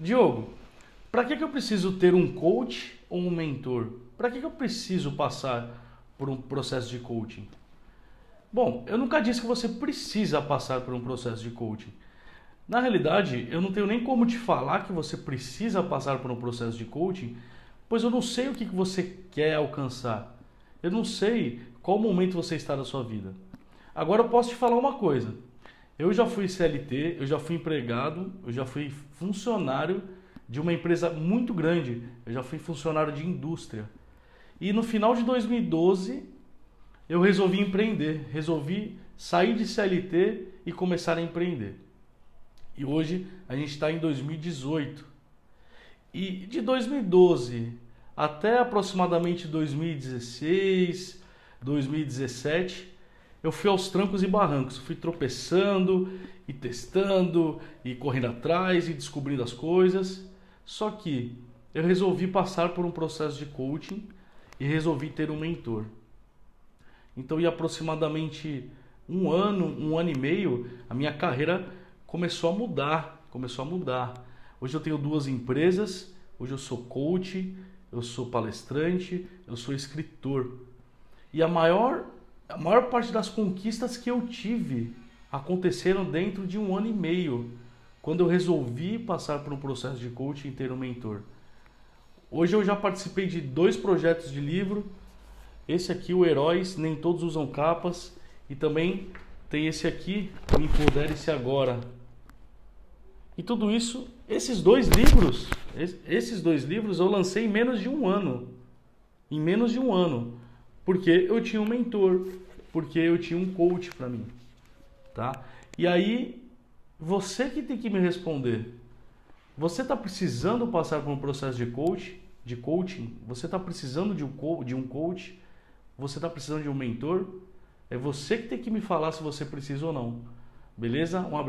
Diogo, para que, que eu preciso ter um coach ou um mentor? Para que, que eu preciso passar por um processo de coaching? Bom, eu nunca disse que você precisa passar por um processo de coaching. Na realidade, eu não tenho nem como te falar que você precisa passar por um processo de coaching, pois eu não sei o que você quer alcançar. Eu não sei qual momento você está na sua vida. Agora eu posso te falar uma coisa. Eu já fui CLT, eu já fui empregado, eu já fui funcionário de uma empresa muito grande, eu já fui funcionário de indústria. E no final de 2012, eu resolvi empreender, resolvi sair de CLT e começar a empreender. E hoje a gente está em 2018. E de 2012 até aproximadamente 2016, 2017, eu fui aos trancos e barrancos, fui tropeçando e testando e correndo atrás e descobrindo as coisas. Só que eu resolvi passar por um processo de coaching e resolvi ter um mentor. Então, em aproximadamente um ano, um ano e meio, a minha carreira começou a mudar, começou a mudar. Hoje eu tenho duas empresas, hoje eu sou coach, eu sou palestrante, eu sou escritor. E a maior, a maior parte das conquistas que eu tive aconteceram dentro de um ano e meio, quando eu resolvi passar por um processo de coaching e ter um mentor. Hoje eu já participei de dois projetos de livro. Esse aqui, o Heróis, Nem Todos Usam Capas. E também tem esse aqui, o Empodere-se Agora, e tudo isso, esses dois livros, esses dois livros eu lancei em menos de um ano. Em menos de um ano. Porque eu tinha um mentor, porque eu tinha um coach para mim. Tá? E aí, você que tem que me responder. Você está precisando passar por um processo de coach, de coaching? Você está precisando de um, de um coach? Você está precisando de um mentor? É você que tem que me falar se você precisa ou não. Beleza? Um abraço.